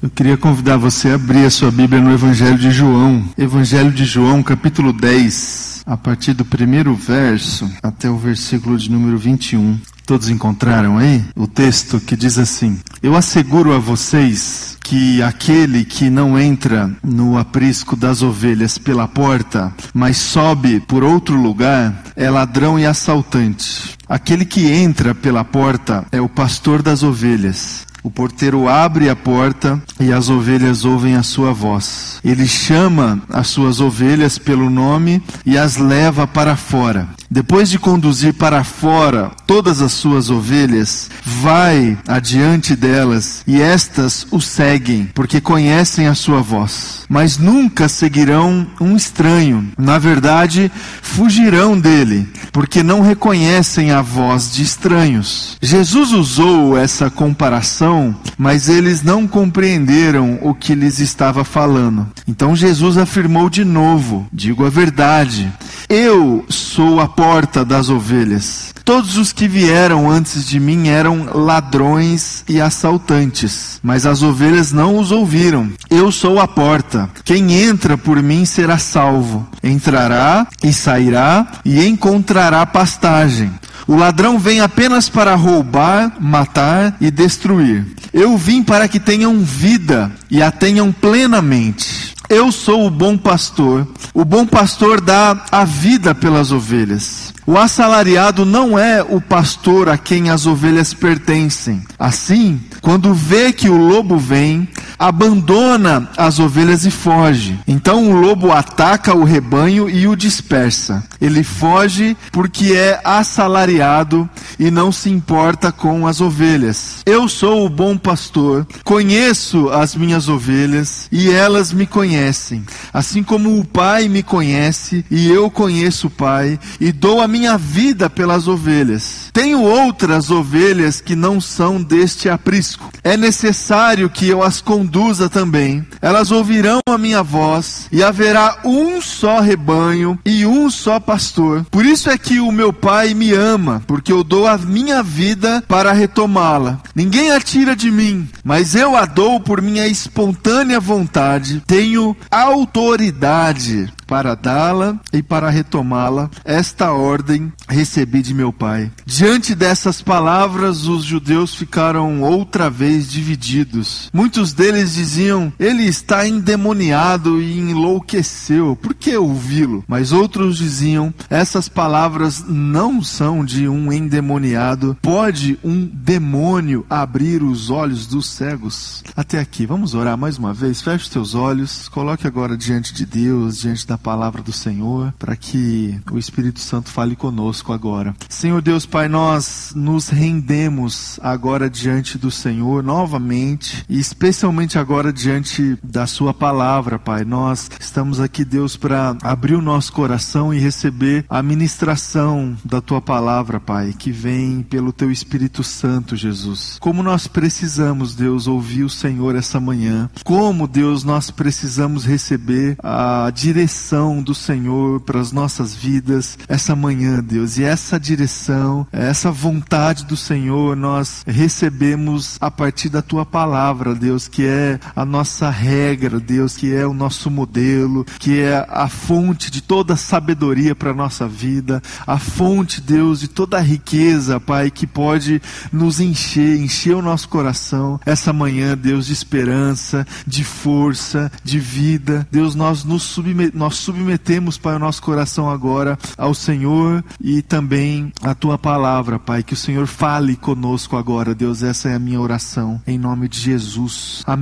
Eu queria convidar você a abrir a sua Bíblia no Evangelho de João. Evangelho de João, capítulo 10, a partir do primeiro verso até o versículo de número 21. Todos encontraram aí o texto que diz assim: Eu asseguro a vocês que aquele que não entra no aprisco das ovelhas pela porta, mas sobe por outro lugar, é ladrão e assaltante. Aquele que entra pela porta é o pastor das ovelhas. O porteiro abre a porta e as ovelhas ouvem a sua voz. Ele chama as suas ovelhas pelo nome e as leva para fora. Depois de conduzir para fora todas as suas ovelhas, vai adiante delas e estas o seguem, porque conhecem a sua voz. Mas nunca seguirão um estranho. Na verdade, fugirão dele, porque não reconhecem a voz de estranhos. Jesus usou essa comparação, mas eles não compreenderam o que lhes estava falando. Então Jesus afirmou de novo: Digo a verdade. Eu sou a porta das ovelhas. Todos os que vieram antes de mim eram ladrões e assaltantes, mas as ovelhas não os ouviram. Eu sou a porta. Quem entra por mim será salvo. Entrará e sairá e encontrará pastagem. O ladrão vem apenas para roubar, matar e destruir. Eu vim para que tenham vida e a tenham plenamente. Eu sou o bom pastor. O bom pastor dá a vida pelas ovelhas. O assalariado não é o pastor a quem as ovelhas pertencem. Assim, quando vê que o lobo vem, abandona as ovelhas e foge. Então o lobo ataca o rebanho e o dispersa. Ele foge porque é assalariado e não se importa com as ovelhas. Eu sou o bom pastor, conheço as minhas ovelhas e elas me conhecem. Assim como o Pai me conhece e eu conheço o Pai e dou a minha vida pelas ovelhas. Tenho outras ovelhas que não são deste aprisco. É necessário que eu as conduza também. Elas ouvirão a minha voz e haverá um só rebanho e um só pastor. Por isso é que o meu Pai me ama, porque eu dou a minha vida para retomá-la. Ninguém a tira de mim, mas eu a dou por minha espontânea vontade. Tenho autoridade para dá-la e para retomá-la. Esta ordem recebi de meu pai. Diante dessas palavras, os judeus ficaram outra vez divididos. Muitos deles diziam: Ele está endemoniado e enlouqueceu. Por que ouvi-lo? Mas outros diziam: Essas palavras não são de um endemoniado. Pode um demônio abrir os olhos dos cegos? Até aqui, vamos orar mais uma vez. Feche os teus olhos, coloque agora diante de Deus, diante da palavra do Senhor, para que o Espírito Santo fale conosco agora. Senhor Deus Pai, nós nos rendemos agora diante do Senhor novamente e especialmente agora diante da Sua palavra, Pai. Nós estamos aqui, Deus, para abrir o nosso coração e receber a ministração da Tua palavra, Pai, que vem pelo Teu Espírito Santo, Jesus. Como nós precisamos, Deus, ouvir o Senhor essa manhã. Como, Deus, nós precisamos receber a direção do Senhor para as nossas vidas essa manhã, Deus. E essa direção, essa vontade do Senhor, nós recebemos a partir da tua palavra, Deus, que é a nossa regra, Deus, que é o nosso modelo, que é a fonte de toda sabedoria para a nossa vida, a fonte, Deus, de toda a riqueza, Pai, que pode nos encher, encher o nosso coração essa manhã, Deus, de esperança, de força, de vida. Deus, nós nos submetemos submetemos, Pai, o nosso coração agora ao Senhor e também à tua palavra, Pai. Que o Senhor fale conosco agora, Deus. Essa é a minha oração, em nome de Jesus. Amém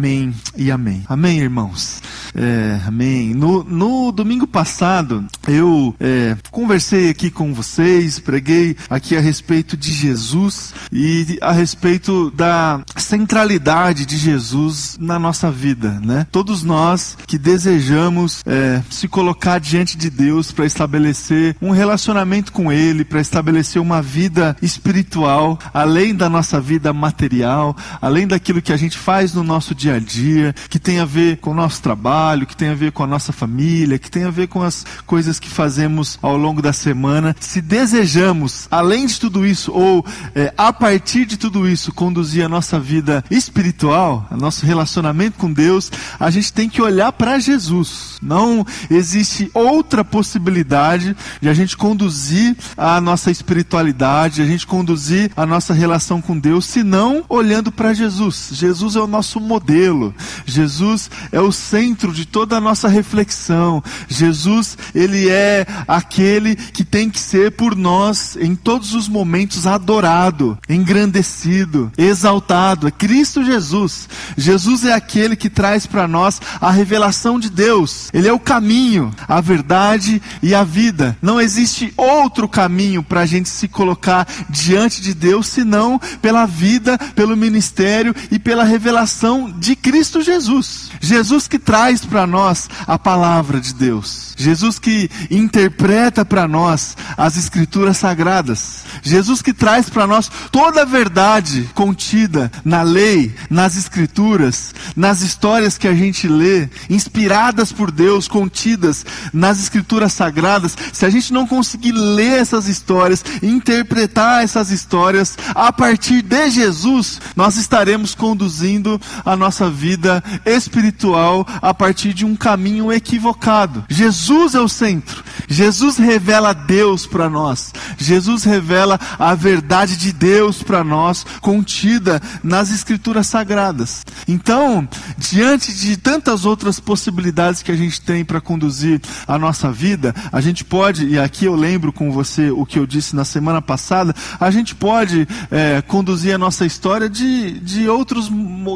e amém. Amém, irmãos. É, amém. No, no domingo passado, eu é, conversei aqui com vocês, preguei aqui a respeito de Jesus e a respeito da centralidade de Jesus na nossa vida, né? Todos nós que desejamos é, se colocar diante de Deus para estabelecer um relacionamento com Ele, para estabelecer uma vida espiritual, além da nossa vida material, além daquilo que a gente faz no nosso dia a dia, que tem a ver com o nosso trabalho, que tem a ver com a nossa família, que tem a ver com as coisas que fazemos ao longo da semana. Se desejamos, além de tudo isso, ou é, a partir de tudo isso, conduzir a nossa vida espiritual, nosso relacionamento com Deus, a gente tem que olhar para Jesus. Não existe outra possibilidade de a gente conduzir a nossa espiritualidade, a gente conduzir a nossa relação com Deus, senão olhando para Jesus. Jesus é o nosso modelo. Jesus é o centro de toda a nossa reflexão. Jesus, ele é aquele que tem que ser por nós em todos os momentos adorado, engrandecido, exaltado. É Cristo Jesus. Jesus é aquele que traz para nós a revelação de Deus. Ele é o caminho, a verdade e a vida. Não existe outro caminho para a gente se colocar diante de Deus senão pela vida, pelo ministério e pela revelação de Cristo Jesus. Jesus que traz para nós a palavra de Deus. Jesus que interpreta para nós as escrituras sagradas. Jesus que traz para nós toda a verdade contida na lei, nas escrituras, nas histórias que a gente lê, inspiradas por Deus, contidas nas escrituras sagradas. Se a gente não conseguir ler essas histórias, interpretar essas histórias a partir de Jesus, nós estaremos conduzindo a nossa vida espiritual a partir de um caminho equivocado. Jesus é o centro. Jesus revela Deus para nós. Jesus revela a verdade de Deus para nós, contida nas Escrituras Sagradas. Então, diante de tantas outras possibilidades que a gente tem para conduzir a nossa vida, a gente pode, e aqui eu lembro com você o que eu disse na semana passada, a gente pode é, conduzir a nossa história de, de outros,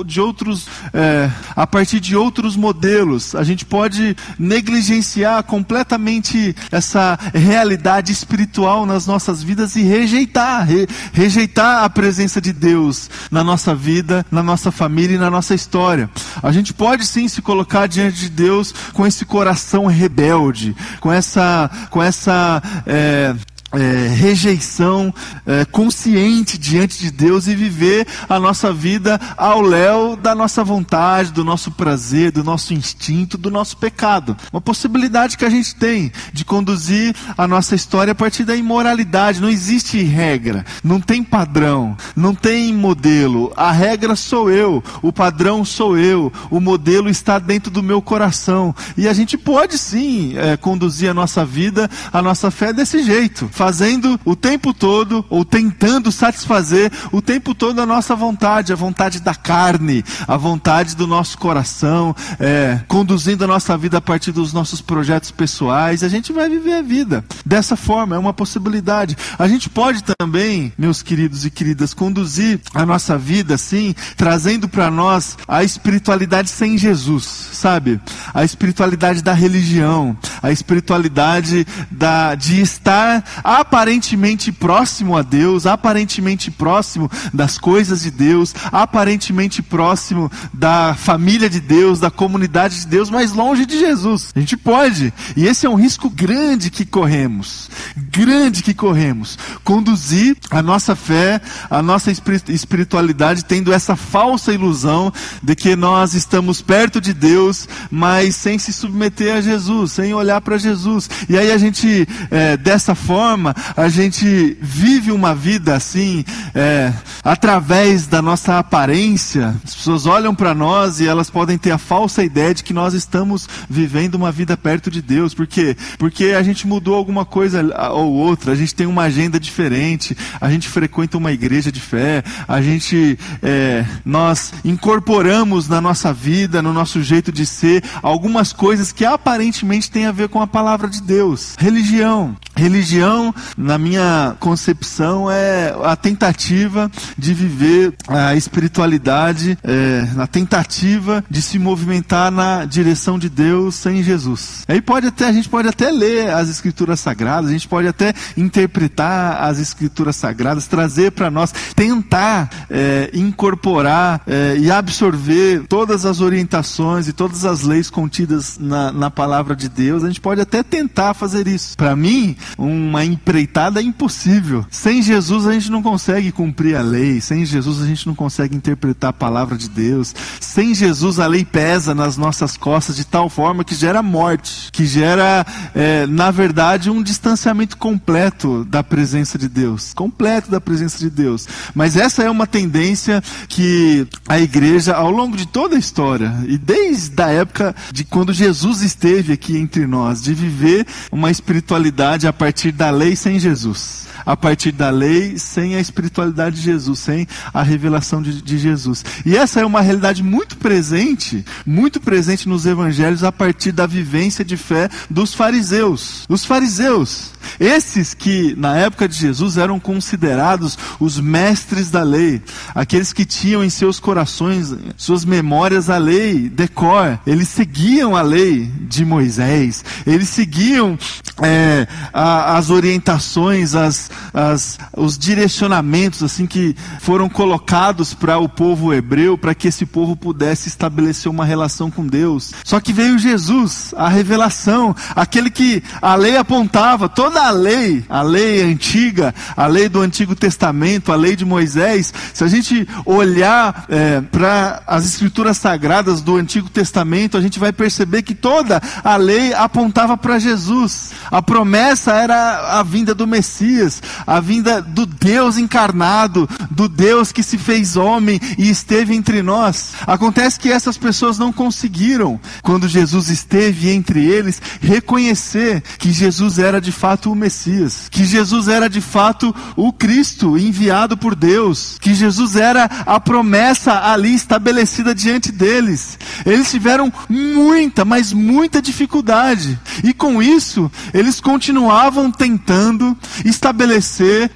de outros é, a partir de outros modelos. A gente pode negligenciar completamente essa realidade espiritual nas nossas vidas e rejeitar, re, rejeitar a presença de Deus na nossa vida, na nossa família e na nossa história. A gente pode sim se colocar diante de Deus com esse coração rebelde, com essa, com essa é, é, rejeição é, consciente diante de Deus e viver a nossa vida ao léu da nossa vontade, do nosso prazer, do nosso instinto, do nosso pecado. Uma possibilidade que a gente tem de conduzir a nossa história a partir da imoralidade. Não existe regra, não tem padrão, não tem modelo. A regra sou eu, o padrão sou eu, o modelo está dentro do meu coração. E a gente pode sim é, conduzir a nossa vida, a nossa fé desse jeito fazendo o tempo todo, ou tentando satisfazer o tempo todo a nossa vontade, a vontade da carne, a vontade do nosso coração, é, conduzindo a nossa vida a partir dos nossos projetos pessoais. A gente vai viver a vida dessa forma, é uma possibilidade. A gente pode também, meus queridos e queridas, conduzir a nossa vida assim, trazendo para nós a espiritualidade sem Jesus, sabe? A espiritualidade da religião, a espiritualidade da, de estar aparentemente próximo a Deus, aparentemente próximo das coisas de Deus, aparentemente próximo da família de Deus, da comunidade de Deus, mas longe de Jesus. A gente pode, e esse é um risco grande que corremos, grande que corremos, conduzir a nossa fé, a nossa espiritualidade tendo essa falsa ilusão de que nós estamos perto de Deus, mas sem se submeter a Jesus, sem olhar para Jesus. E aí a gente, é, dessa forma, forma a gente vive uma vida assim, é, através da nossa aparência. As pessoas olham para nós e elas podem ter a falsa ideia de que nós estamos vivendo uma vida perto de Deus. Por quê? Porque a gente mudou alguma coisa ou outra, a gente tem uma agenda diferente, a gente frequenta uma igreja de fé, a gente, é, nós incorporamos na nossa vida, no nosso jeito de ser, algumas coisas que aparentemente têm a ver com a palavra de Deus. Religião, Religião, na minha concepção, é a tentativa de viver a espiritualidade, é, na tentativa de se movimentar na direção de Deus sem Jesus. Aí pode até a gente pode até ler as escrituras sagradas, a gente pode até interpretar as escrituras sagradas, trazer para nós, tentar é, incorporar é, e absorver todas as orientações e todas as leis contidas na, na palavra de Deus. A gente pode até tentar fazer isso. Para mim, uma empreitada é impossível. Sem Jesus a gente não consegue cumprir a lei, sem Jesus a gente não consegue interpretar a palavra de Deus. Sem Jesus a lei pesa nas nossas costas de tal forma que gera morte, que gera, é, na verdade, um distanciamento completo da presença de Deus. Completo da presença de Deus. Mas essa é uma tendência que a igreja, ao longo de toda a história, e desde a época de quando Jesus esteve aqui entre nós, de viver uma espiritualidade a partir da lei sem Jesus a partir da lei, sem a espiritualidade de Jesus, sem a revelação de, de, Jesus. E essa é uma realidade muito presente, muito presente nos evangelhos a partir da vivência de fé dos fariseus. Os fariseus, esses que na época de Jesus eram considerados os mestres da lei, aqueles que tinham em seus corações, suas memórias a lei, decor, eles seguiam a lei de Moisés, eles seguiam é, a, as orientações, as, as, os direcionamentos assim que foram colocados para o povo hebreu, para que esse povo pudesse estabelecer uma relação com Deus. Só que veio Jesus, a revelação, aquele que a lei apontava, toda a lei, a lei antiga, a lei do Antigo Testamento, a lei de Moisés. Se a gente olhar é, para as escrituras sagradas do Antigo Testamento, a gente vai perceber que toda a lei apontava para Jesus. A promessa era a vinda do Messias, a vinda do Deus encarnado, do Deus que se fez homem e esteve entre nós. Acontece que essas pessoas não conseguiram, quando Jesus esteve entre eles, reconhecer que Jesus era de fato o Messias, que Jesus era de fato o Cristo enviado por Deus, que Jesus era a promessa ali estabelecida diante deles. Eles tiveram muita, mas muita dificuldade, e com isso, eles continuavam tentando estabelecer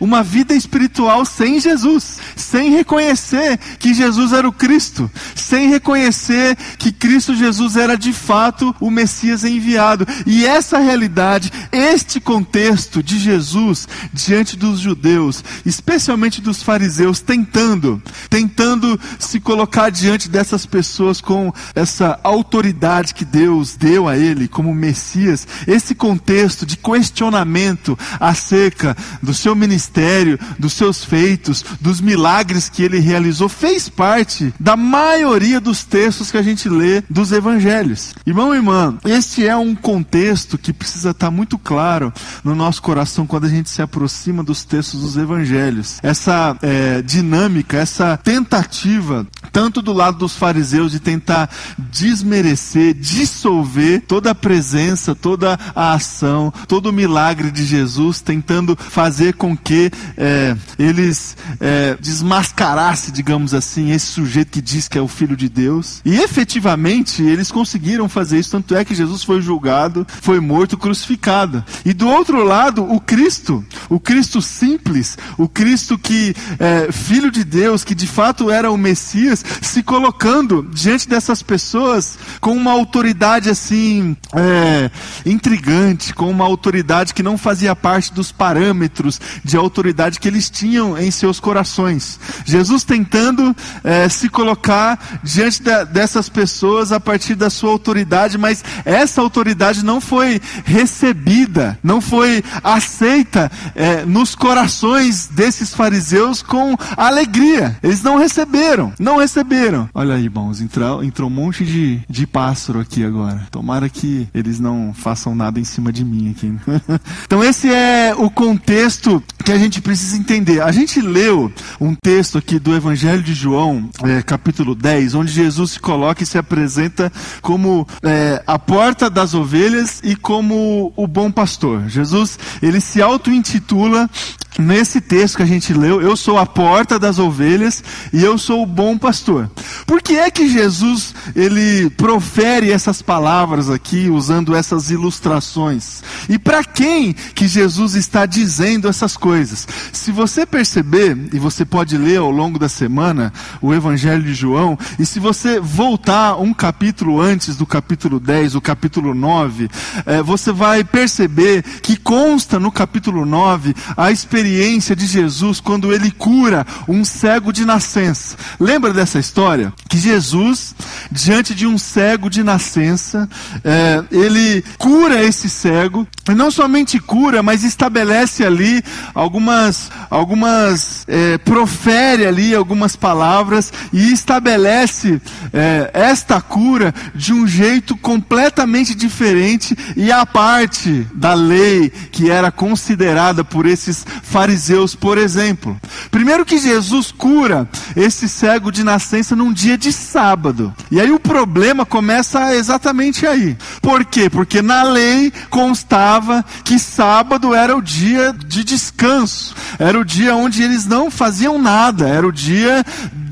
uma vida espiritual sem Jesus, sem reconhecer que Jesus era o Cristo, sem reconhecer que Cristo Jesus era de fato o Messias enviado. E essa realidade, este contexto de Jesus diante dos judeus, especialmente dos fariseus, tentando, tentando se colocar diante dessas pessoas com essa autoridade que Deus deu a ele como Messias, esse contexto de questionamento acerca do seu ministério, dos seus feitos, dos milagres que ele realizou, fez parte da maioria dos textos que a gente lê dos evangelhos. Irmão e irmã, este é um contexto que precisa estar muito claro no nosso coração quando a gente se aproxima dos textos dos evangelhos. Essa é, dinâmica, essa tentativa, tanto do lado dos fariseus de tentar desmerecer, dissolver toda a presença, toda a ação, todo o milagre de Jesus, tentando fazer com que é, eles é, desmascarassem, digamos assim, esse sujeito que diz que é o Filho de Deus. E efetivamente eles conseguiram fazer isso, tanto é que Jesus foi julgado, foi morto, crucificado. E do outro lado, o Cristo, o Cristo simples, o Cristo que é Filho de Deus, que de fato era o Messias, se colocando diante dessas pessoas com uma autoridade assim é, intrigante, com uma autoridade que não fazia parte dos parâmetros de autoridade que eles tinham em seus corações. Jesus tentando é, se colocar diante da, dessas pessoas a partir da sua autoridade, mas essa autoridade não foi recebida, não foi aceita é, nos corações desses fariseus com alegria. Eles não receberam, não receberam. Olha aí, irmãos, entrou, entrou um monte de, de pássaro aqui agora. Tomara que eles não façam nada em cima de mim aqui. então esse é o contexto estupro que a gente precisa entender. A gente leu um texto aqui do Evangelho de João, é, capítulo 10, onde Jesus se coloca e se apresenta como é, a porta das ovelhas e como o bom pastor. Jesus, ele se auto-intitula nesse texto que a gente leu, eu sou a porta das ovelhas e eu sou o bom pastor. Por que é que Jesus ele profere essas palavras aqui usando essas ilustrações? E para quem que Jesus está dizendo essas coisas? Se você perceber, e você pode ler ao longo da semana o Evangelho de João, e se você voltar um capítulo antes do capítulo 10, o capítulo 9, é, você vai perceber que consta no capítulo 9 a experiência de Jesus quando ele cura um cego de nascença. Lembra dessa história? Que Jesus, diante de um cego de nascença, é, ele cura esse cego, e não somente cura, mas estabelece ali algumas, algumas é, profere ali algumas palavras e estabelece é, esta cura de um jeito completamente diferente e à parte da lei que era considerada por esses fariseus, por exemplo. Primeiro que Jesus cura esse cego de nascença num dia de sábado. E aí o problema começa exatamente aí. Por quê? Porque na lei constava que sábado era o dia de descanso, era o dia onde eles não faziam nada, era o dia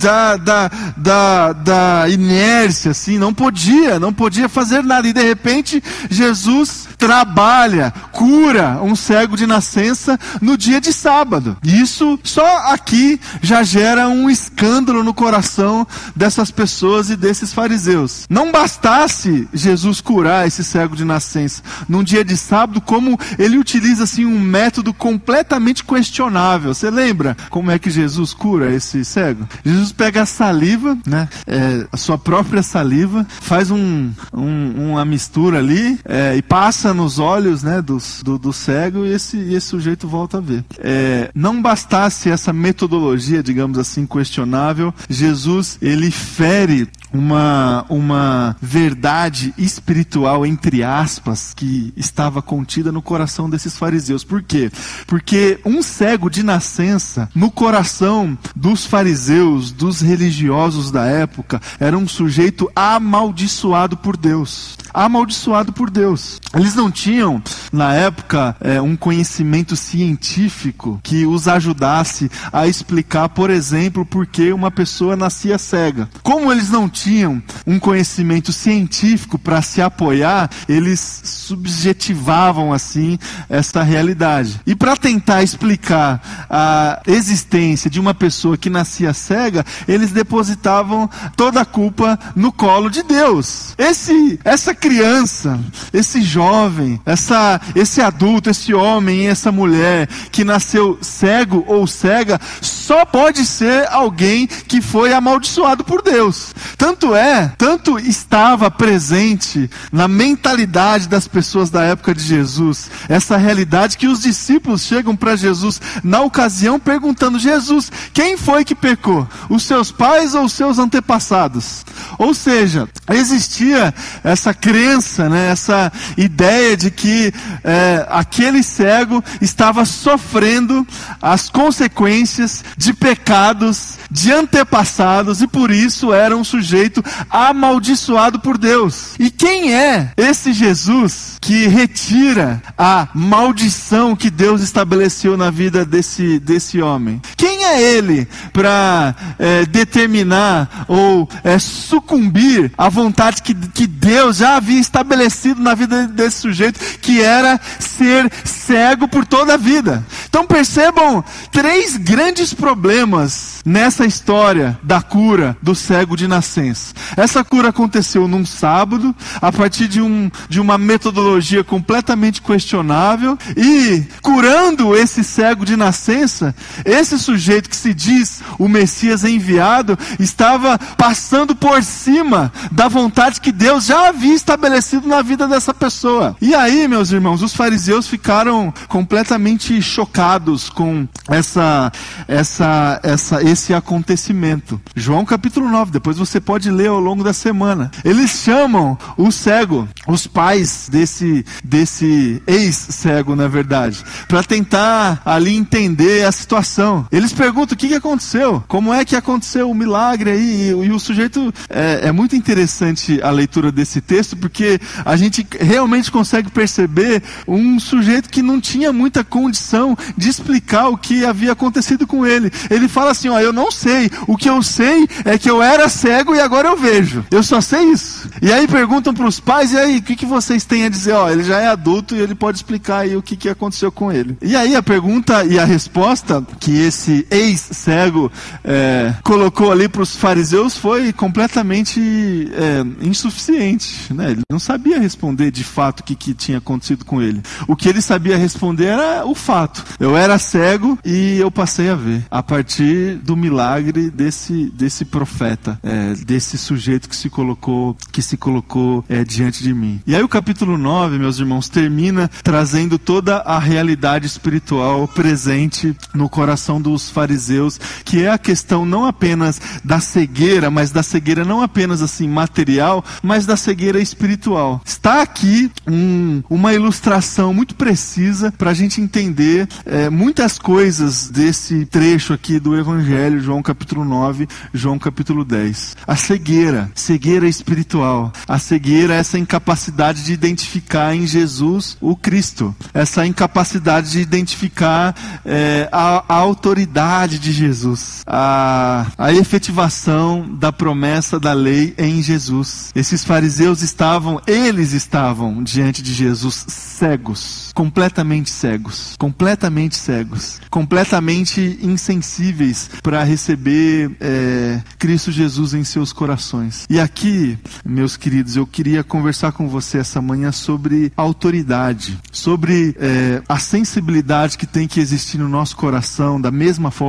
da, da, da, da inércia, assim, não podia, não podia fazer nada. E de repente, Jesus trabalha, cura um cego de nascença no dia de sábado. Isso só aqui já gera um escândalo no coração dessas pessoas e desses fariseus. Não bastasse Jesus curar esse cego de nascença num dia de sábado, como ele utiliza assim um método completamente questionável. Você lembra como é que Jesus cura esse cego? Jesus pega a saliva, né, é, a sua própria saliva, faz um, um, uma mistura ali é, e passa nos olhos né, do, do, do cego e esse, e esse sujeito volta a ver. É, não bastasse essa metodologia, digamos assim, questionável, Jesus ele fere uma, uma verdade espiritual, entre aspas, que estava contida no coração desses fariseus. Por quê? Porque um cego de nascença, no coração dos fariseus, dos religiosos da época, era um sujeito amaldiçoado por Deus. Amaldiçoado por Deus. Eles não tinham, na época, é, um conhecimento científico que os ajudasse a explicar, por exemplo, por que uma pessoa nascia cega. Como eles não tinham um conhecimento científico para se apoiar, eles subjetivavam assim essa realidade. E para tentar explicar a existência de uma pessoa que nascia cega, eles depositavam toda a culpa no colo de Deus. Esse, essa criança, esse jovem, essa, esse adulto, esse homem essa mulher que nasceu cego ou cega, só pode ser alguém que foi amaldiçoado por Deus. Tanto é, tanto estava presente na mentalidade das pessoas da época de Jesus, essa realidade que os discípulos chegam para Jesus na ocasião perguntando: Jesus, quem foi que pecou? Os seus pais ou os seus antepassados? Ou seja, existia essa crença, né, essa ideia de que é, aquele cego estava sofrendo as consequências de pecados de antepassados e por isso era um sujeito amaldiçoado por Deus. E quem é esse Jesus que retira a maldição que Deus estabeleceu na vida desse, desse homem? Quem é ele para é, determinar ou é, sucumbir à vontade que, que Deus já havia estabelecido na vida desse sujeito, que era ser cego por toda a vida? Então percebam três grandes problemas nessa história da cura do cego de nascença. Essa cura aconteceu num sábado, a partir de, um, de uma metodologia completamente questionável, e curando esse cego de nascença, esse sujeito que se diz o Messias enviado, estava passando por cima da vontade que Deus já havia estabelecido na vida dessa pessoa. E aí, meus irmãos, os fariseus ficaram completamente chocados com essa, essa, essa esse acontecimento. João capítulo 9, depois você pode ler ao longo da semana. Eles chamam o cego, os pais desse, desse ex-cego, na verdade, para tentar ali entender a situação. Eles perguntam o que, que aconteceu, como é que aconteceu o milagre aí, e, e o sujeito. É, é muito interessante a leitura desse texto, porque a gente realmente consegue perceber um sujeito que não tinha muita condição de explicar o que havia acontecido com ele. Ele fala assim: Ó, eu não sei, o que eu sei é que eu era cego e agora eu vejo. Eu só sei isso. E aí perguntam para os pais: e aí, o que, que vocês têm a dizer? Ó, ele já é adulto e ele pode explicar aí o que, que aconteceu com ele. E aí a pergunta e a resposta que esse ex-cego é, colocou ali para os fariseus foi completamente é, insuficiente. Né? Ele não sabia responder de fato o que, que tinha acontecido com ele. O que ele sabia responder era o fato. Eu era cego e eu passei a ver. A partir do milagre desse, desse profeta, é, desse sujeito que se colocou, que se colocou é, diante de mim. E aí o capítulo 9, meus irmãos, termina trazendo toda a realidade espiritual presente no coração dos fariseus, que é a questão não apenas da cegueira, mas da cegueira não apenas assim material, mas da cegueira espiritual. Está aqui um, uma ilustração muito precisa para a gente entender é, muitas coisas desse trecho aqui do Evangelho, João capítulo 9, João capítulo 10. A cegueira, cegueira espiritual. A cegueira é essa incapacidade de identificar em Jesus o Cristo. Essa incapacidade de identificar é, a, a, autoridade de Jesus. A, a efetivação da promessa da lei em Jesus. Esses fariseus estavam, eles estavam diante de Jesus cegos, completamente cegos, completamente cegos, completamente insensíveis para receber é, Cristo Jesus em seus corações. E aqui, meus queridos, eu queria conversar com você essa manhã sobre autoridade, sobre é, a sensibilidade que tem que existir no nosso coração, da mesma forma,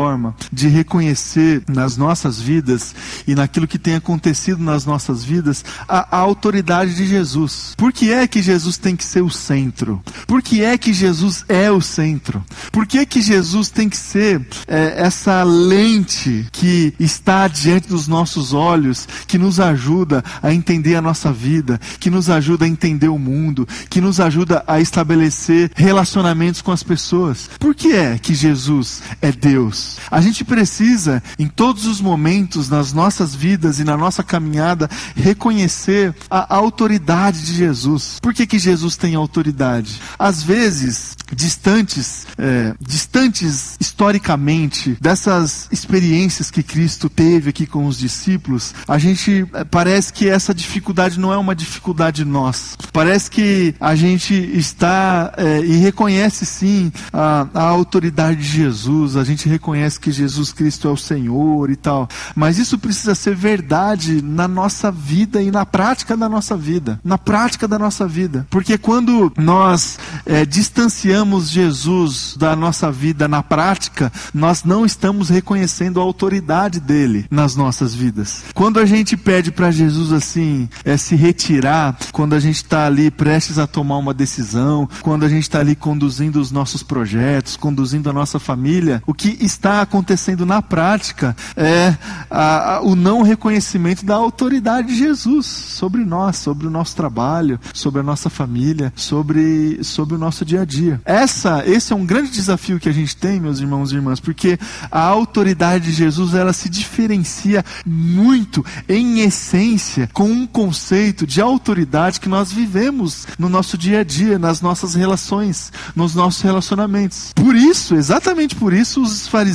de reconhecer nas nossas vidas e naquilo que tem acontecido nas nossas vidas a, a autoridade de Jesus. Por que é que Jesus tem que ser o centro? Por que é que Jesus é o centro? Por que, que Jesus tem que ser é, essa lente que está diante dos nossos olhos, que nos ajuda a entender a nossa vida, que nos ajuda a entender o mundo, que nos ajuda a estabelecer relacionamentos com as pessoas? Por que é que Jesus é Deus? A gente precisa, em todos os momentos, nas nossas vidas e na nossa caminhada, reconhecer a autoridade de Jesus. Por que, que Jesus tem autoridade? Às vezes, distantes, é, distantes historicamente dessas experiências que Cristo teve aqui com os discípulos, a gente é, parece que essa dificuldade não é uma dificuldade nossa. Parece que a gente está é, e reconhece sim a, a autoridade de Jesus, a gente reconhece que Jesus Cristo é o Senhor e tal, mas isso precisa ser verdade na nossa vida e na prática da nossa vida, na prática da nossa vida, porque quando nós é, distanciamos Jesus da nossa vida na prática, nós não estamos reconhecendo a autoridade dele nas nossas vidas. Quando a gente pede para Jesus assim, é, se retirar, quando a gente está ali prestes a tomar uma decisão, quando a gente está ali conduzindo os nossos projetos, conduzindo a nossa família, o que está acontecendo na prática é a, a, o não reconhecimento da autoridade de Jesus sobre nós, sobre o nosso trabalho, sobre a nossa família, sobre, sobre o nosso dia a dia. Essa, esse é um grande desafio que a gente tem, meus irmãos e irmãs, porque a autoridade de Jesus ela se diferencia muito, em essência, com um conceito de autoridade que nós vivemos no nosso dia a dia, nas nossas relações, nos nossos relacionamentos. Por isso, exatamente por isso, os fariseus,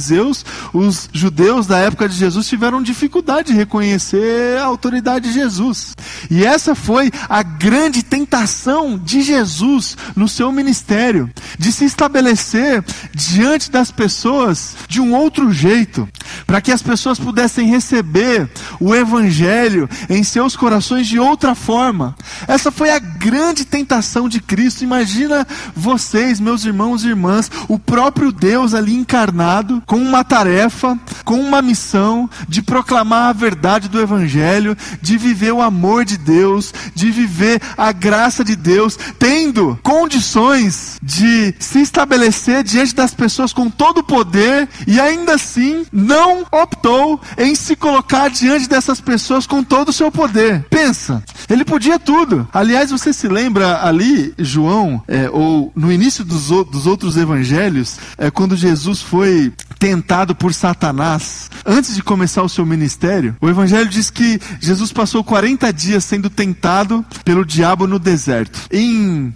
os judeus da época de Jesus tiveram dificuldade de reconhecer a autoridade de Jesus. E essa foi a grande tentação de Jesus no seu ministério, de se estabelecer diante das pessoas de um outro jeito, para que as pessoas pudessem receber o evangelho em seus corações de outra forma. Essa foi a grande tentação de Cristo. Imagina vocês, meus irmãos e irmãs, o próprio Deus ali encarnado, com uma tarefa, com uma missão de proclamar a verdade do evangelho, de viver o amor de Deus, de viver a graça de Deus, tendo condições de se estabelecer diante das pessoas com todo o poder e ainda assim não optou em se colocar diante dessas pessoas com todo o seu poder. Pensa, ele podia tudo. Aliás, você se lembra ali, João, é, ou no início dos, dos outros evangelhos, é, quando Jesus foi tentado por Satanás, antes de começar o seu ministério, o evangelho diz que Jesus passou 40 dias sendo tentado pelo diabo no deserto.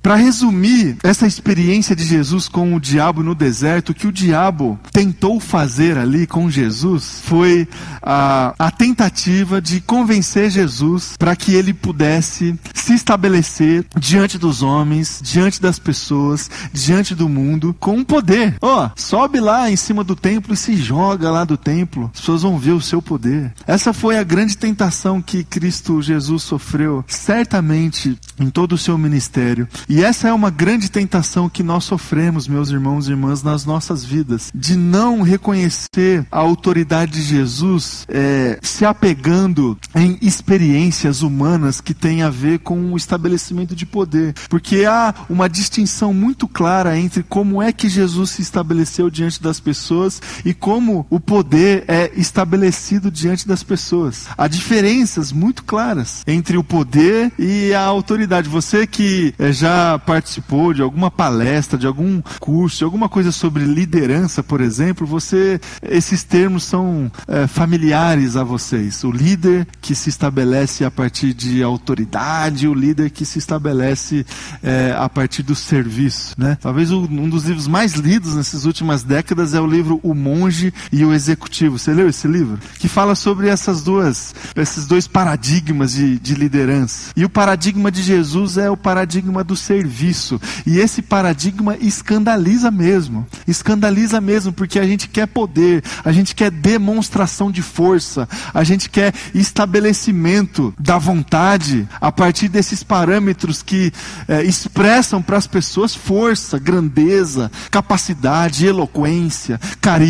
Para resumir essa experiência de Jesus com o diabo no deserto, o que o diabo tentou fazer ali com Jesus foi a, a tentativa de convencer Jesus para que ele pudesse se estabelecer diante dos homens, diante das pessoas, diante do mundo, com poder. Ó, oh, sobe lá em cima do templo e se joga lá do templo. As pessoas vão ver o seu poder. Essa foi a grande tentação que Cristo Jesus sofreu, certamente em todo o seu ministério. E essa é uma grande tentação que nós sofremos, meus irmãos e irmãs, nas nossas vidas, de não reconhecer a autoridade de Jesus, é, se apegando em experiências humanas que têm a ver com o estabelecimento de poder, porque há uma distinção muito clara entre como é que Jesus se estabeleceu diante das pessoas e como o poder é estabelecido diante das pessoas. Há diferenças muito claras entre o poder e a autoridade. Você que é, já participou de alguma palestra, de algum curso, de alguma coisa sobre liderança, por exemplo, você esses termos são é, familiares a vocês. O líder que se estabelece a partir de autoridade, o líder que se estabelece é, a partir do serviço. Né? Talvez um dos livros mais lidos nessas últimas décadas é o livro O Monge e o Executivo. Você leu esse livro? Que fala sobre essas duas, esses dois paradigmas de, de liderança. E o paradigma de Jesus é o paradigma do serviço. E esse paradigma escandaliza mesmo. Escandaliza mesmo, porque a gente quer poder, a gente quer demonstração de força, a gente quer estabelecimento da vontade a partir desses parâmetros que é, expressam para as pessoas força, grandeza, capacidade, eloquência, carisma.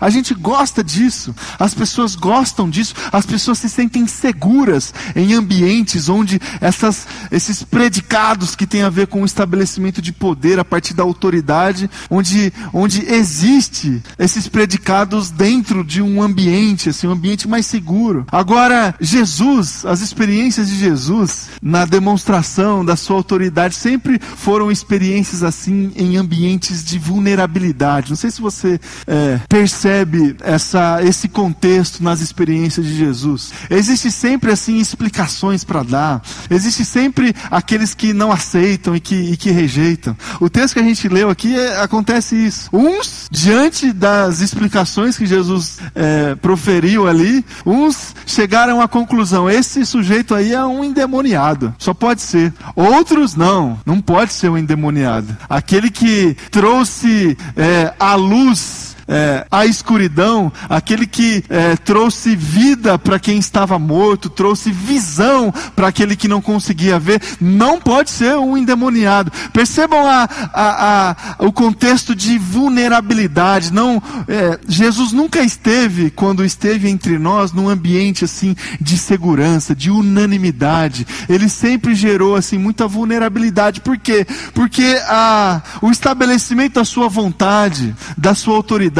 A gente gosta disso, as pessoas gostam disso, as pessoas se sentem seguras em ambientes onde essas, esses predicados que têm a ver com o estabelecimento de poder a partir da autoridade, onde, onde existe esses predicados dentro de um ambiente, assim, um ambiente mais seguro. Agora, Jesus, as experiências de Jesus na demonstração da sua autoridade sempre foram experiências assim em ambientes de vulnerabilidade. Não sei se você é, percebe essa, esse contexto nas experiências de Jesus. Existe sempre assim explicações para dar. Existe sempre aqueles que não aceitam e que, e que rejeitam. O texto que a gente leu aqui é, acontece isso. Uns diante das explicações que Jesus é, proferiu ali, uns chegaram à conclusão: esse sujeito aí é um endemoniado. Só pode ser. Outros não, não pode ser um endemoniado. Aquele que trouxe é, a luz é, a escuridão, aquele que é, trouxe vida para quem estava morto, trouxe visão para aquele que não conseguia ver, não pode ser um endemoniado. Percebam a, a, a, o contexto de vulnerabilidade. Não, é, Jesus nunca esteve, quando esteve entre nós, num ambiente assim de segurança, de unanimidade. Ele sempre gerou assim muita vulnerabilidade. Por quê? Porque a, o estabelecimento da sua vontade, da sua autoridade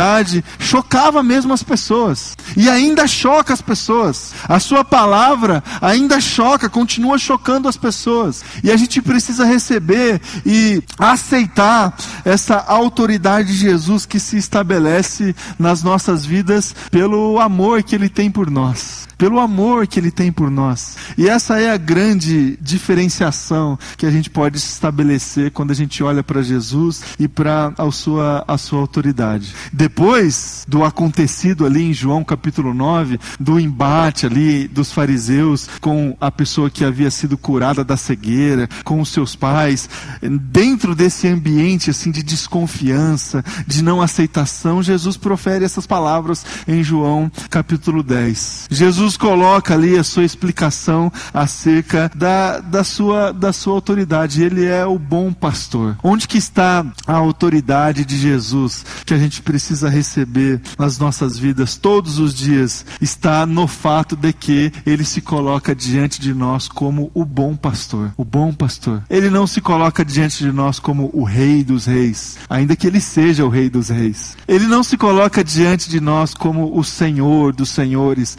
chocava mesmo as pessoas. E ainda choca as pessoas. A sua palavra ainda choca, continua chocando as pessoas. E a gente precisa receber e aceitar essa autoridade de Jesus que se estabelece nas nossas vidas pelo amor que ele tem por nós pelo amor que Ele tem por nós. E essa é a grande diferenciação que a gente pode estabelecer quando a gente olha para Jesus e para a sua, a sua autoridade. Depois do acontecido ali em João capítulo 9, do embate ali dos fariseus com a pessoa que havia sido curada da cegueira, com os seus pais, dentro desse ambiente assim de desconfiança, de não aceitação, Jesus profere essas palavras em João capítulo 10. Jesus Jesus coloca ali a sua explicação acerca da, da, sua, da sua autoridade. Ele é o bom pastor. Onde que está a autoridade de Jesus que a gente precisa receber nas nossas vidas todos os dias? Está no fato de que ele se coloca diante de nós como o bom pastor. O bom pastor. Ele não se coloca diante de nós como o rei dos reis, ainda que ele seja o rei dos reis. Ele não se coloca diante de nós como o Senhor dos senhores,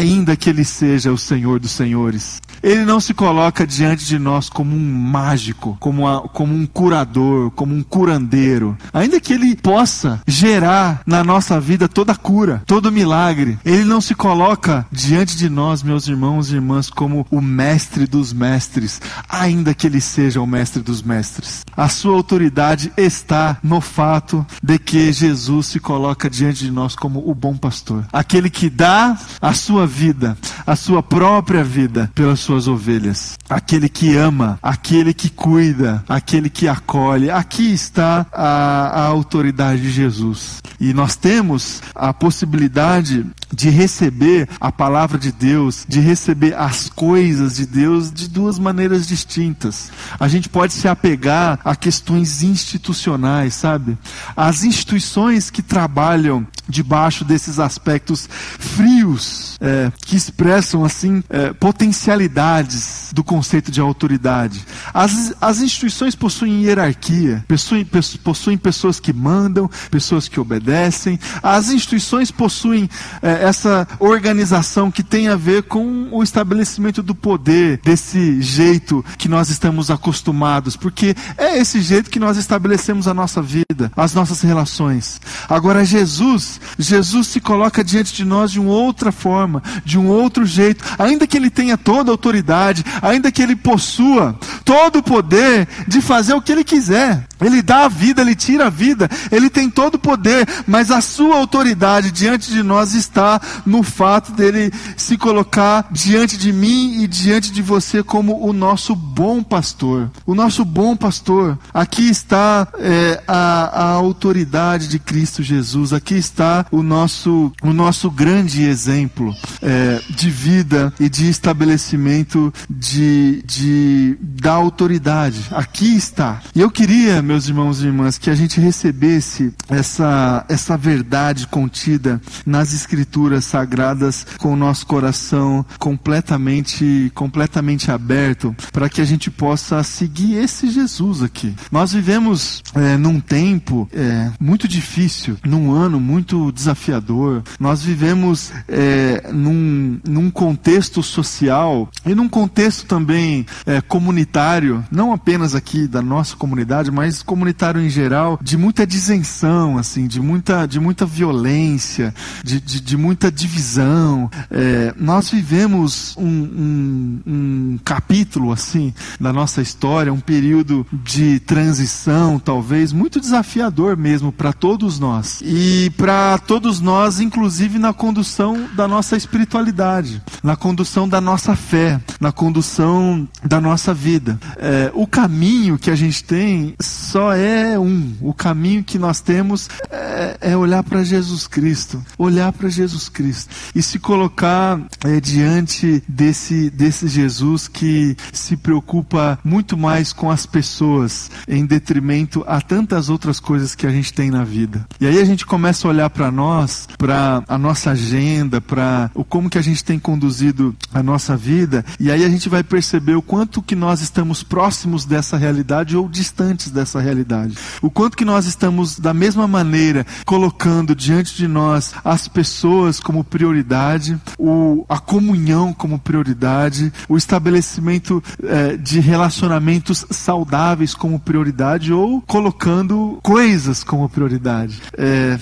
ainda que ele seja o Senhor dos senhores. Ele não se coloca diante de nós como um mágico, como, a, como um curador, como um curandeiro. Ainda que ele possa gerar na nossa vida toda cura, todo milagre, ele não se coloca diante de nós, meus irmãos e irmãs, como o mestre dos mestres, ainda que ele seja o mestre dos mestres. A sua autoridade está no fato de que Jesus se coloca diante de nós como o bom pastor, aquele que dá a sua vida, a sua própria vida pelas suas ovelhas, aquele que ama, aquele que cuida, aquele que acolhe. Aqui está a, a autoridade de Jesus. E nós temos a possibilidade de receber a palavra de Deus, de receber as coisas de Deus de duas maneiras distintas. A gente pode se apegar a questões institucionais, sabe? As instituições que trabalham debaixo desses aspectos frios, é, que expressam assim é, potencialidades do conceito de autoridade. As, as instituições possuem hierarquia, possuem, possuem pessoas que mandam, pessoas que obedecem. As instituições possuem é, essa organização que tem a ver com o estabelecimento do poder, desse jeito que nós estamos acostumados, porque é esse jeito que nós estabelecemos a nossa vida, as nossas relações. Agora, Jesus, Jesus se coloca diante de nós de uma outra forma, de um outro jeito, ainda que ele tenha toda a autoridade, ainda que ele possua todo o poder de fazer o que ele quiser. Ele dá a vida, ele tira a vida, ele tem todo o poder, mas a sua autoridade diante de nós está no fato dele se colocar diante de mim e diante de você como o nosso bom pastor. O nosso bom pastor. Aqui está é, a, a autoridade de Cristo Jesus, aqui está o nosso, o nosso grande exemplo é, de vida e de estabelecimento de, de, da autoridade. Aqui está. E eu queria, meus irmãos e irmãs, que a gente recebesse essa, essa verdade contida nas Escrituras Sagradas com o nosso coração completamente, completamente aberto, para que a gente possa seguir esse Jesus aqui. Nós vivemos é, num tempo é, muito difícil, num ano muito desafiador. Nós vivemos é, num, num contexto social e num contexto também é, comunitário, não apenas aqui da nossa comunidade, mas comunitário em geral, de muita disenção, assim, de muita, de muita violência, de, de, de muita divisão. É, nós vivemos um, um, um capítulo, assim, da nossa história, um período de transição, talvez, muito desafiador mesmo para todos nós. E para todos nós, inclusive na condução da nossa espiritualidade, na condução da nossa fé, na condução da nossa vida. É, o caminho que a gente tem só é um. O caminho que nós temos é, é olhar para Jesus Cristo, olhar para Jesus Cristo e se colocar é, diante desse, desse Jesus que se preocupa muito mais com as pessoas em detrimento a tantas outras coisas que a gente tem na vida. E aí a gente começa a olhar para nós, para a nossa agenda, para o como que a gente tem conduzido a nossa vida, e aí a gente vai perceber o quanto que nós estamos próximos dessa realidade ou distantes dessa realidade. O quanto que nós estamos da mesma maneira colocando diante de nós as pessoas como prioridade, o, a comunhão como prioridade, o estabelecimento eh, de relacionamentos saudáveis como prioridade ou colocando coisas como prioridade, eh,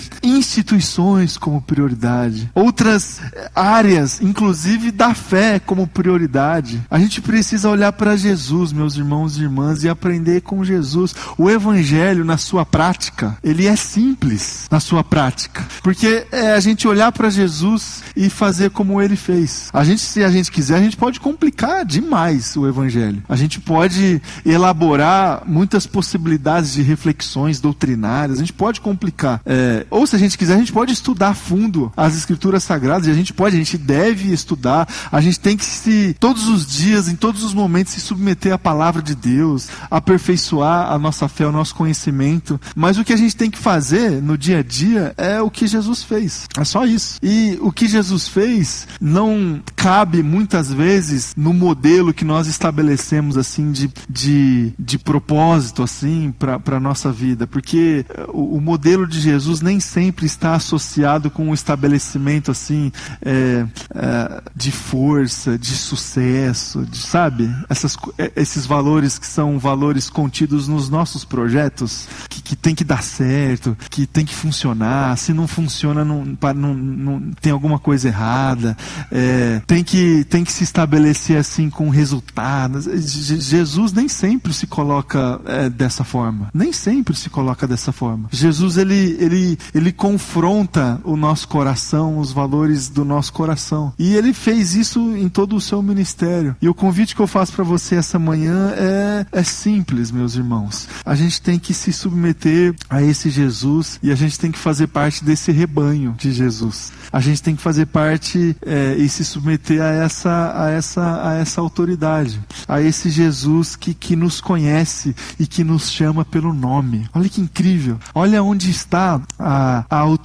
instituições como prioridade, outras áreas, inclusive da fé como prioridade. A gente precisa olhar para Jesus, meus meus irmãos e irmãs, e aprender com Jesus. O Evangelho, na sua prática, ele é simples na sua prática. Porque é a gente olhar para Jesus e fazer como ele fez. A gente, se a gente quiser, a gente pode complicar demais o Evangelho. A gente pode elaborar muitas possibilidades de reflexões doutrinárias, a gente pode complicar. É, ou se a gente quiser, a gente pode estudar a fundo as Escrituras Sagradas, e a gente pode, a gente deve estudar, a gente tem que se, todos os dias, em todos os momentos, se submeter à palavra de Deus, aperfeiçoar a nossa fé, o nosso conhecimento. Mas o que a gente tem que fazer no dia a dia é o que Jesus fez. É só isso. E o que Jesus fez não cabe muitas vezes no modelo que nós estabelecemos assim de, de, de propósito assim para a nossa vida, porque o, o, modelo de Jesus nem sempre está associado com um estabelecimento assim é, é, de força, de sucesso, de, sabe? Essas, é, esses valores que são valores contidos nos nossos projetos, que, que tem que dar certo, que tem que funcionar. Se não funciona, não, não, não tem alguma coisa errada. É, tem que tem que se estabelecer assim com resultados. Jesus nem sempre se coloca é, dessa forma. Nem sempre se coloca dessa forma. Jesus ele ele ele confronta o nosso coração, os valores do nosso coração. E ele fez isso em todo o seu ministério. E o convite que eu faço para você essa manhã é é simples, meus irmãos. A gente tem que se submeter a esse Jesus e a gente tem que fazer parte desse rebanho de Jesus. A gente tem que fazer parte é, e se submeter a essa, a essa, a essa autoridade, a esse Jesus que, que nos conhece e que nos chama pelo nome. Olha que incrível. Olha onde está a, a autoridade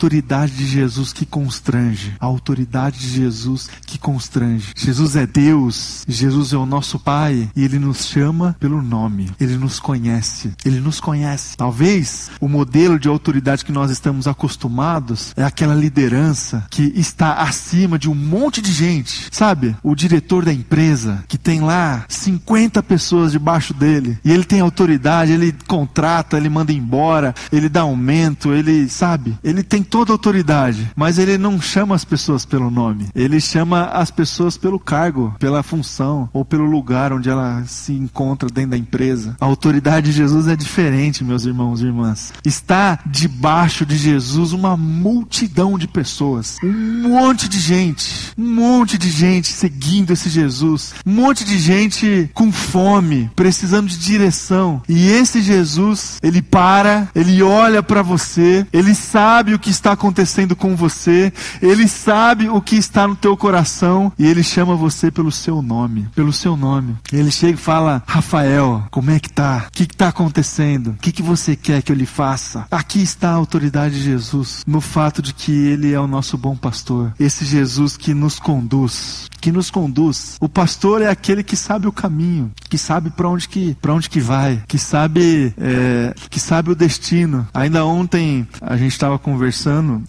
de Jesus que constrange. A autoridade de Jesus que constrange. Jesus é Deus, Jesus é o nosso Pai e Ele nos chama pelo nome. Ele nos conhece. Ele nos conhece. Talvez o modelo de autoridade que nós estamos acostumados é aquela liderança que está acima de um monte de gente. Sabe? O diretor da empresa que tem lá 50 pessoas debaixo dele e ele tem autoridade, ele contrata, ele manda embora, ele dá aumento, ele, sabe? Ele tem toda autoridade, mas ele não chama as pessoas pelo nome. Ele chama as pessoas pelo cargo, pela função ou pelo lugar onde ela se encontra dentro da empresa. A autoridade de Jesus é diferente, meus irmãos e irmãs. Está debaixo de Jesus uma multidão de pessoas, um monte de gente, um monte de gente seguindo esse Jesus, um monte de gente com fome, precisando de direção. E esse Jesus, ele para, ele olha para você, ele sabe o que está acontecendo com você, ele sabe o que está no teu coração e ele chama você pelo seu nome, pelo seu nome. Ele chega e fala: Rafael, como é que tá? O que está acontecendo? O que, que você quer que eu lhe faça? Aqui está a autoridade de Jesus, no fato de que ele é o nosso bom pastor. Esse Jesus que nos conduz, que nos conduz. O pastor é aquele que sabe o caminho, que sabe para onde que para onde que vai, que sabe é, que sabe o destino. Ainda ontem a gente estava conversando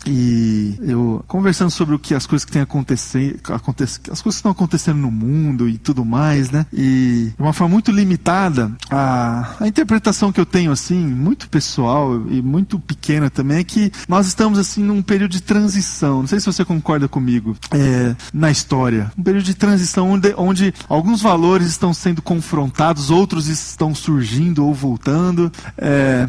e eu conversando sobre o que as coisas que têm acontecido, acontece, as coisas que estão acontecendo no mundo e tudo mais, né? E de uma forma muito limitada a, a interpretação que eu tenho assim, muito pessoal e muito pequena também é que nós estamos assim num período de transição. Não sei se você concorda comigo é, na história, um período de transição onde, onde alguns valores estão sendo confrontados, outros estão surgindo ou voltando. É,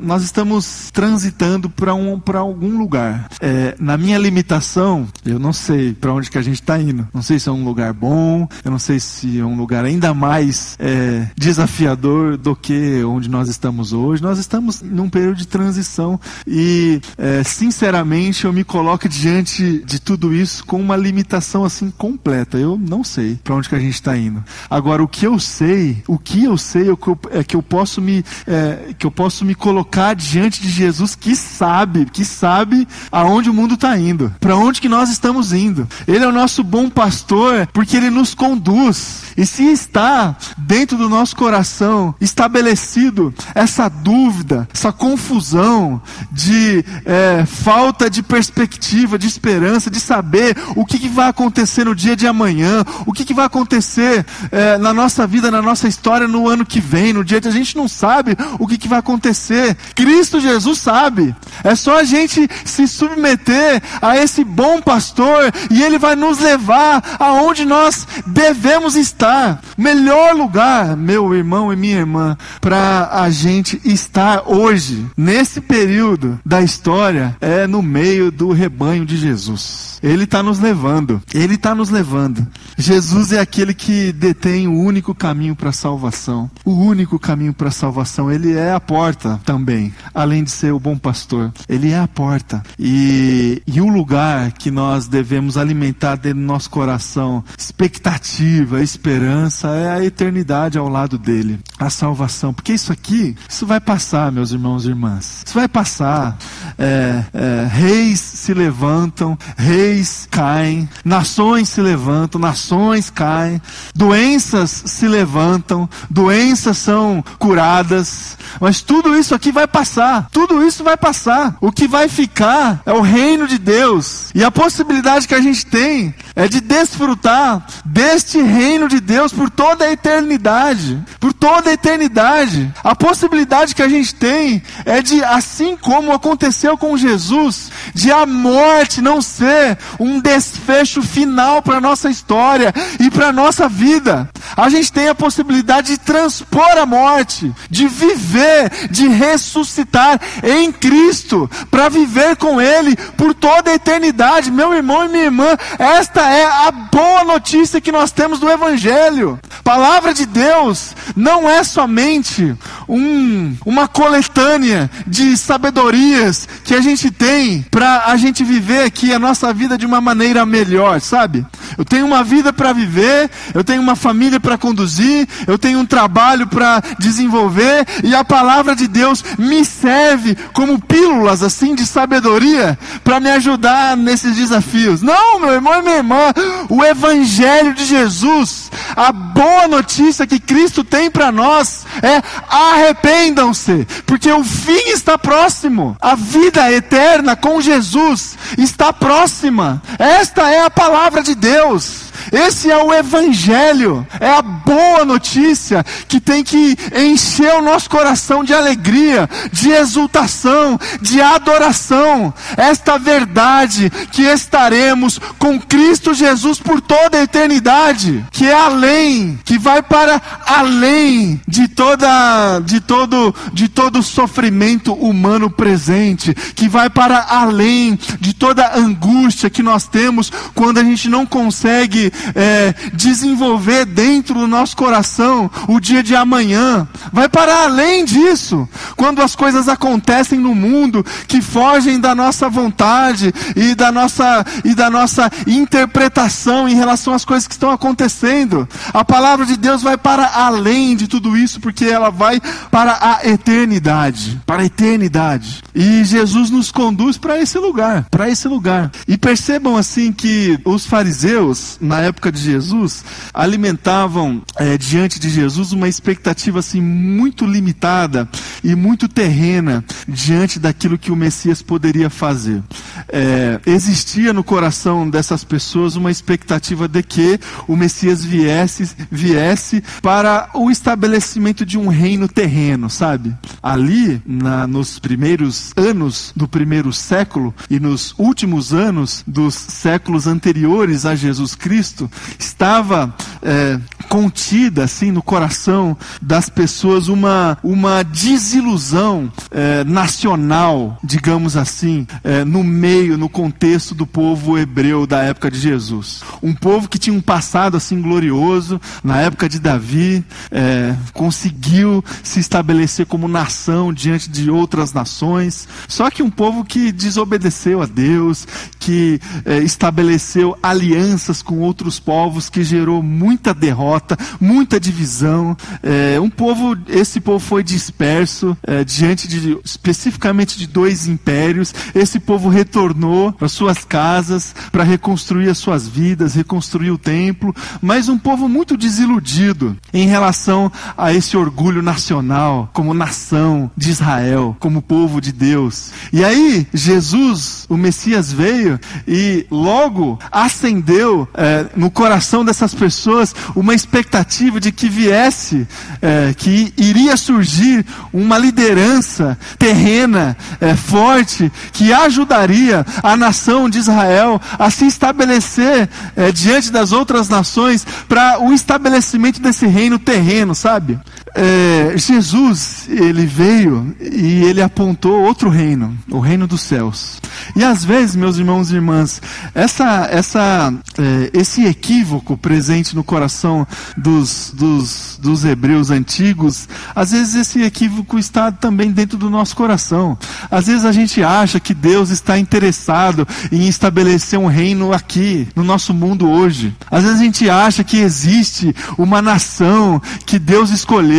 nós estamos transitando para um, algum lugar. É, na minha limitação, eu não sei para onde que a gente está indo. Não sei se é um lugar bom, eu não sei se é um lugar ainda mais é, desafiador do que onde nós estamos hoje. Nós estamos num período de transição e, é, sinceramente, eu me coloco diante de tudo isso com uma limitação assim completa. Eu não sei para onde que a gente está indo. Agora, o que eu sei, o que eu sei é é que eu posso me é, que eu posso me colocar diante de Jesus que sabe, que sabe aonde o mundo está indo, para onde que nós estamos indo. Ele é o nosso bom pastor porque ele nos conduz. E se está dentro do nosso coração estabelecido essa dúvida, essa confusão de é, falta de perspectiva, de esperança, de saber o que, que vai acontecer no dia de amanhã, o que, que vai acontecer é, na nossa vida, na nossa história, no ano que vem, no dia que a gente não sabe o que, que vai acontecer. Cristo Jesus sabe. É só a gente se submeter a esse bom pastor e ele vai nos levar aonde nós devemos estar. Melhor lugar, meu irmão e minha irmã, para a gente estar hoje, nesse período da história, é no meio do rebanho de Jesus. Ele está nos levando. Ele está nos levando. Jesus é aquele que detém o único caminho para a salvação. O único caminho para a salvação. Ele é a porta também, além de ser o bom pastor. Ele é a porta. E, e o lugar que nós devemos alimentar dentro do nosso coração expectativa, esperança, é a eternidade ao lado dele. A salvação. Porque isso aqui, isso vai passar, meus irmãos e irmãs. Isso vai passar. É, é, reis se levantam, reis caem, nações se levantam, nações caem, doenças se levantam, doenças são curadas, mas tudo isso aqui vai passar, tudo isso vai passar. O que vai ficar é o reino de Deus, e a possibilidade que a gente tem é de desfrutar deste reino de Deus por toda a eternidade, por toda a eternidade. A possibilidade que a gente tem é de, assim como aconteceu com Jesus, de a morte não ser um desfecho final para a nossa história e para a nossa vida. A gente tem a possibilidade de transpor a morte, de viver, de ressuscitar em Cristo, para viver com Ele por toda a eternidade. Meu irmão e minha irmã, esta é a boa notícia que nós temos do Evangelho. Palavra de Deus não é somente um, uma coletânea de sabedorias que a gente tem para a gente viver aqui a nossa vida de uma maneira melhor, sabe? Eu tenho uma vida para viver, eu tenho uma família para conduzir, eu tenho um trabalho para desenvolver e a palavra de Deus me serve como pílulas assim de sabedoria para me ajudar nesses desafios. Não, meu irmão e minha irmã, o evangelho de Jesus, a boa notícia que Cristo tem para nós é arrependam-se, porque o fim está próximo. A vida eterna com Jesus está próxima. Esta é a palavra de Deus. Deus. Esse é o Evangelho, é a boa notícia que tem que encher o nosso coração de alegria, de exultação, de adoração. Esta verdade que estaremos com Cristo Jesus por toda a eternidade, que é além, que vai para além de toda, de todo, de todo sofrimento humano presente, que vai para além de toda angústia que nós temos quando a gente não consegue é, desenvolver dentro do nosso coração o dia de amanhã. Vai para além disso. Quando as coisas acontecem no mundo que fogem da nossa vontade e da nossa, e da nossa interpretação em relação às coisas que estão acontecendo. A palavra de Deus vai para além de tudo isso, porque ela vai para a eternidade. Para a eternidade. E Jesus nos conduz para esse lugar. Para esse lugar. E percebam assim que os fariseus, na época de Jesus, alimentavam é, diante de Jesus uma expectativa assim muito limitada e muito terrena diante daquilo que o Messias poderia fazer. É, existia no coração dessas pessoas uma expectativa de que o Messias viesse, viesse para o estabelecimento de um reino terreno, sabe? Ali, na, nos primeiros anos do primeiro século e nos últimos anos dos séculos anteriores a Jesus Cristo, Cristo estava é, contida assim no coração das pessoas uma, uma desilusão é, nacional, digamos assim, é, no meio, no contexto do povo hebreu da época de Jesus. Um povo que tinha um passado assim glorioso, na época de Davi, é, conseguiu se estabelecer como nação diante de outras nações, só que um povo que desobedeceu a Deus, que é, estabeleceu alianças com outros povos, que gerou muita derrota, muita divisão. É, um povo, esse povo foi disperso é, diante de especificamente de dois impérios. Esse povo retornou para suas casas para reconstruir as suas vidas, reconstruir o templo, mas um povo muito desiludido em relação a esse orgulho nacional, como nação de Israel, como povo de Deus. E aí Jesus, o Messias veio e logo acendeu é, no coração dessas pessoas uma expectativa de que viesse, é, que iria surgir uma liderança terrena, é, forte, que ajudaria a nação de Israel a se estabelecer é, diante das outras nações para o estabelecimento desse reino terreno, sabe? É, Jesus, ele veio e ele apontou outro reino, o reino dos céus. E às vezes, meus irmãos e irmãs, essa, essa, é, esse equívoco presente no coração dos, dos, dos hebreus antigos, às vezes esse equívoco está também dentro do nosso coração. Às vezes a gente acha que Deus está interessado em estabelecer um reino aqui, no nosso mundo hoje. Às vezes a gente acha que existe uma nação que Deus escolheu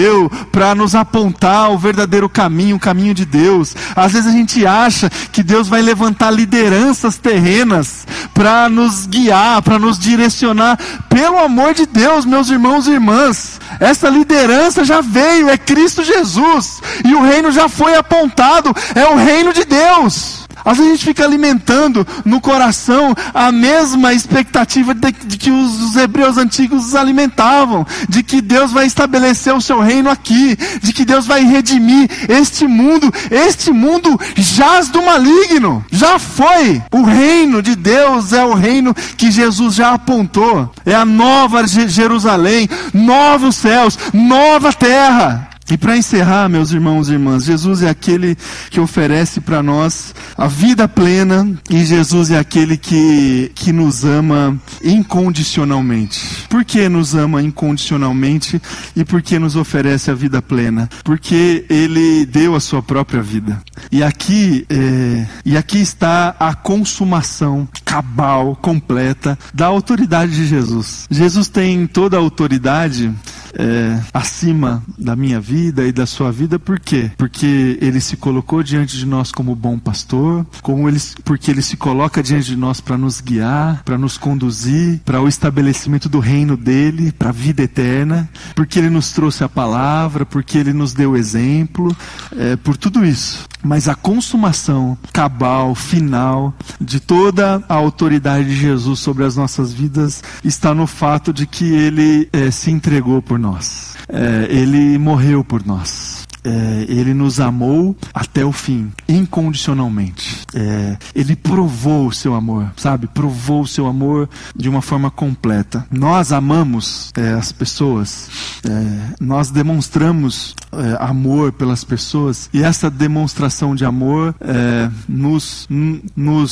para nos apontar o verdadeiro caminho, o caminho de Deus. Às vezes a gente acha que Deus vai levantar lideranças terrenas para nos guiar, para nos direcionar. Pelo amor de Deus, meus irmãos e irmãs, essa liderança já veio, é Cristo Jesus, e o reino já foi apontado, é o reino de Deus. Às vezes a gente fica alimentando no coração a mesma expectativa de, de que os, os, hebreus antigos alimentavam, de que Deus vai estabelecer o seu reino aqui, de que Deus vai redimir este mundo. Este mundo jaz do maligno, já foi. O reino de Deus é o reino que Jesus já apontou. É a nova Jerusalém, novos céus, nova terra. E para encerrar, meus irmãos e irmãs, Jesus é aquele que oferece para nós a vida plena e Jesus é aquele que, que nos ama incondicionalmente. Por que nos ama incondicionalmente e por que nos oferece a vida plena? Porque Ele deu a sua própria vida. E aqui, é, e aqui está a consumação cabal, completa da autoridade de Jesus. Jesus tem toda a autoridade é, acima da minha vida e da sua vida, por quê? Porque ele se colocou diante de nós como bom pastor, como ele, porque ele se coloca diante de nós para nos guiar, para nos conduzir para o estabelecimento do reino dele, para a vida eterna, porque ele nos trouxe a palavra, porque ele nos deu exemplo, é, por tudo isso. Mas a consumação cabal, final, de toda a autoridade de Jesus sobre as nossas vidas está no fato de que ele é, se entregou por nós. É, ele morreu por nós. É, ele nos amou até o fim, incondicionalmente. É, ele provou o seu amor, sabe? Provou o seu amor de uma forma completa. Nós amamos é, as pessoas, é, nós demonstramos é, amor pelas pessoas e essa demonstração de amor é, nos, nos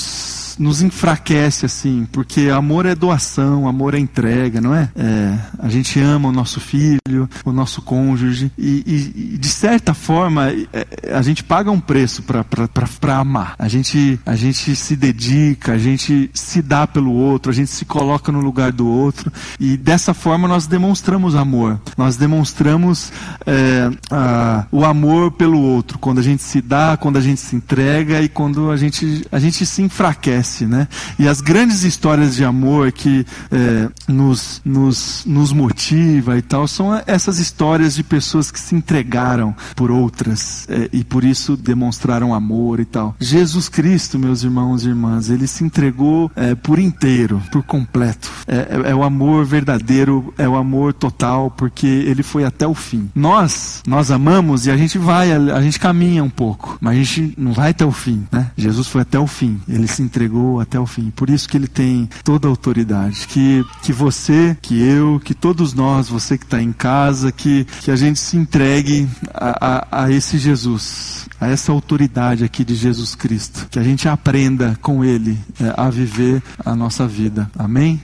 nos enfraquece assim, porque amor é doação, amor é entrega, não é? é a gente ama o nosso filho, o nosso cônjuge e, e, e de certa forma é, a gente paga um preço para amar. A gente a gente se dedica, a gente se dá pelo outro, a gente se coloca no lugar do outro e dessa forma nós demonstramos amor. Nós demonstramos é, a, o amor pelo outro quando a gente se dá, quando a gente se entrega e quando a gente a gente se enfraquece né? E as grandes histórias de amor que é, nos, nos, nos motiva e tal são essas histórias de pessoas que se entregaram por outras é, e por isso demonstraram amor e tal. Jesus Cristo, meus irmãos e irmãs, ele se entregou é, por inteiro, por completo. É, é, é o amor verdadeiro, é o amor total, porque ele foi até o fim. Nós, nós amamos e a gente vai, a, a gente caminha um pouco, mas a gente não vai até o fim, né? Jesus foi até o fim. Ele se entregou entregou até o fim. Por isso que ele tem toda a autoridade. Que, que você, que eu, que todos nós, você que está em casa, que, que a gente se entregue a, a, a esse Jesus, a essa autoridade aqui de Jesus Cristo. Que a gente aprenda com ele é, a viver a nossa vida. Amém?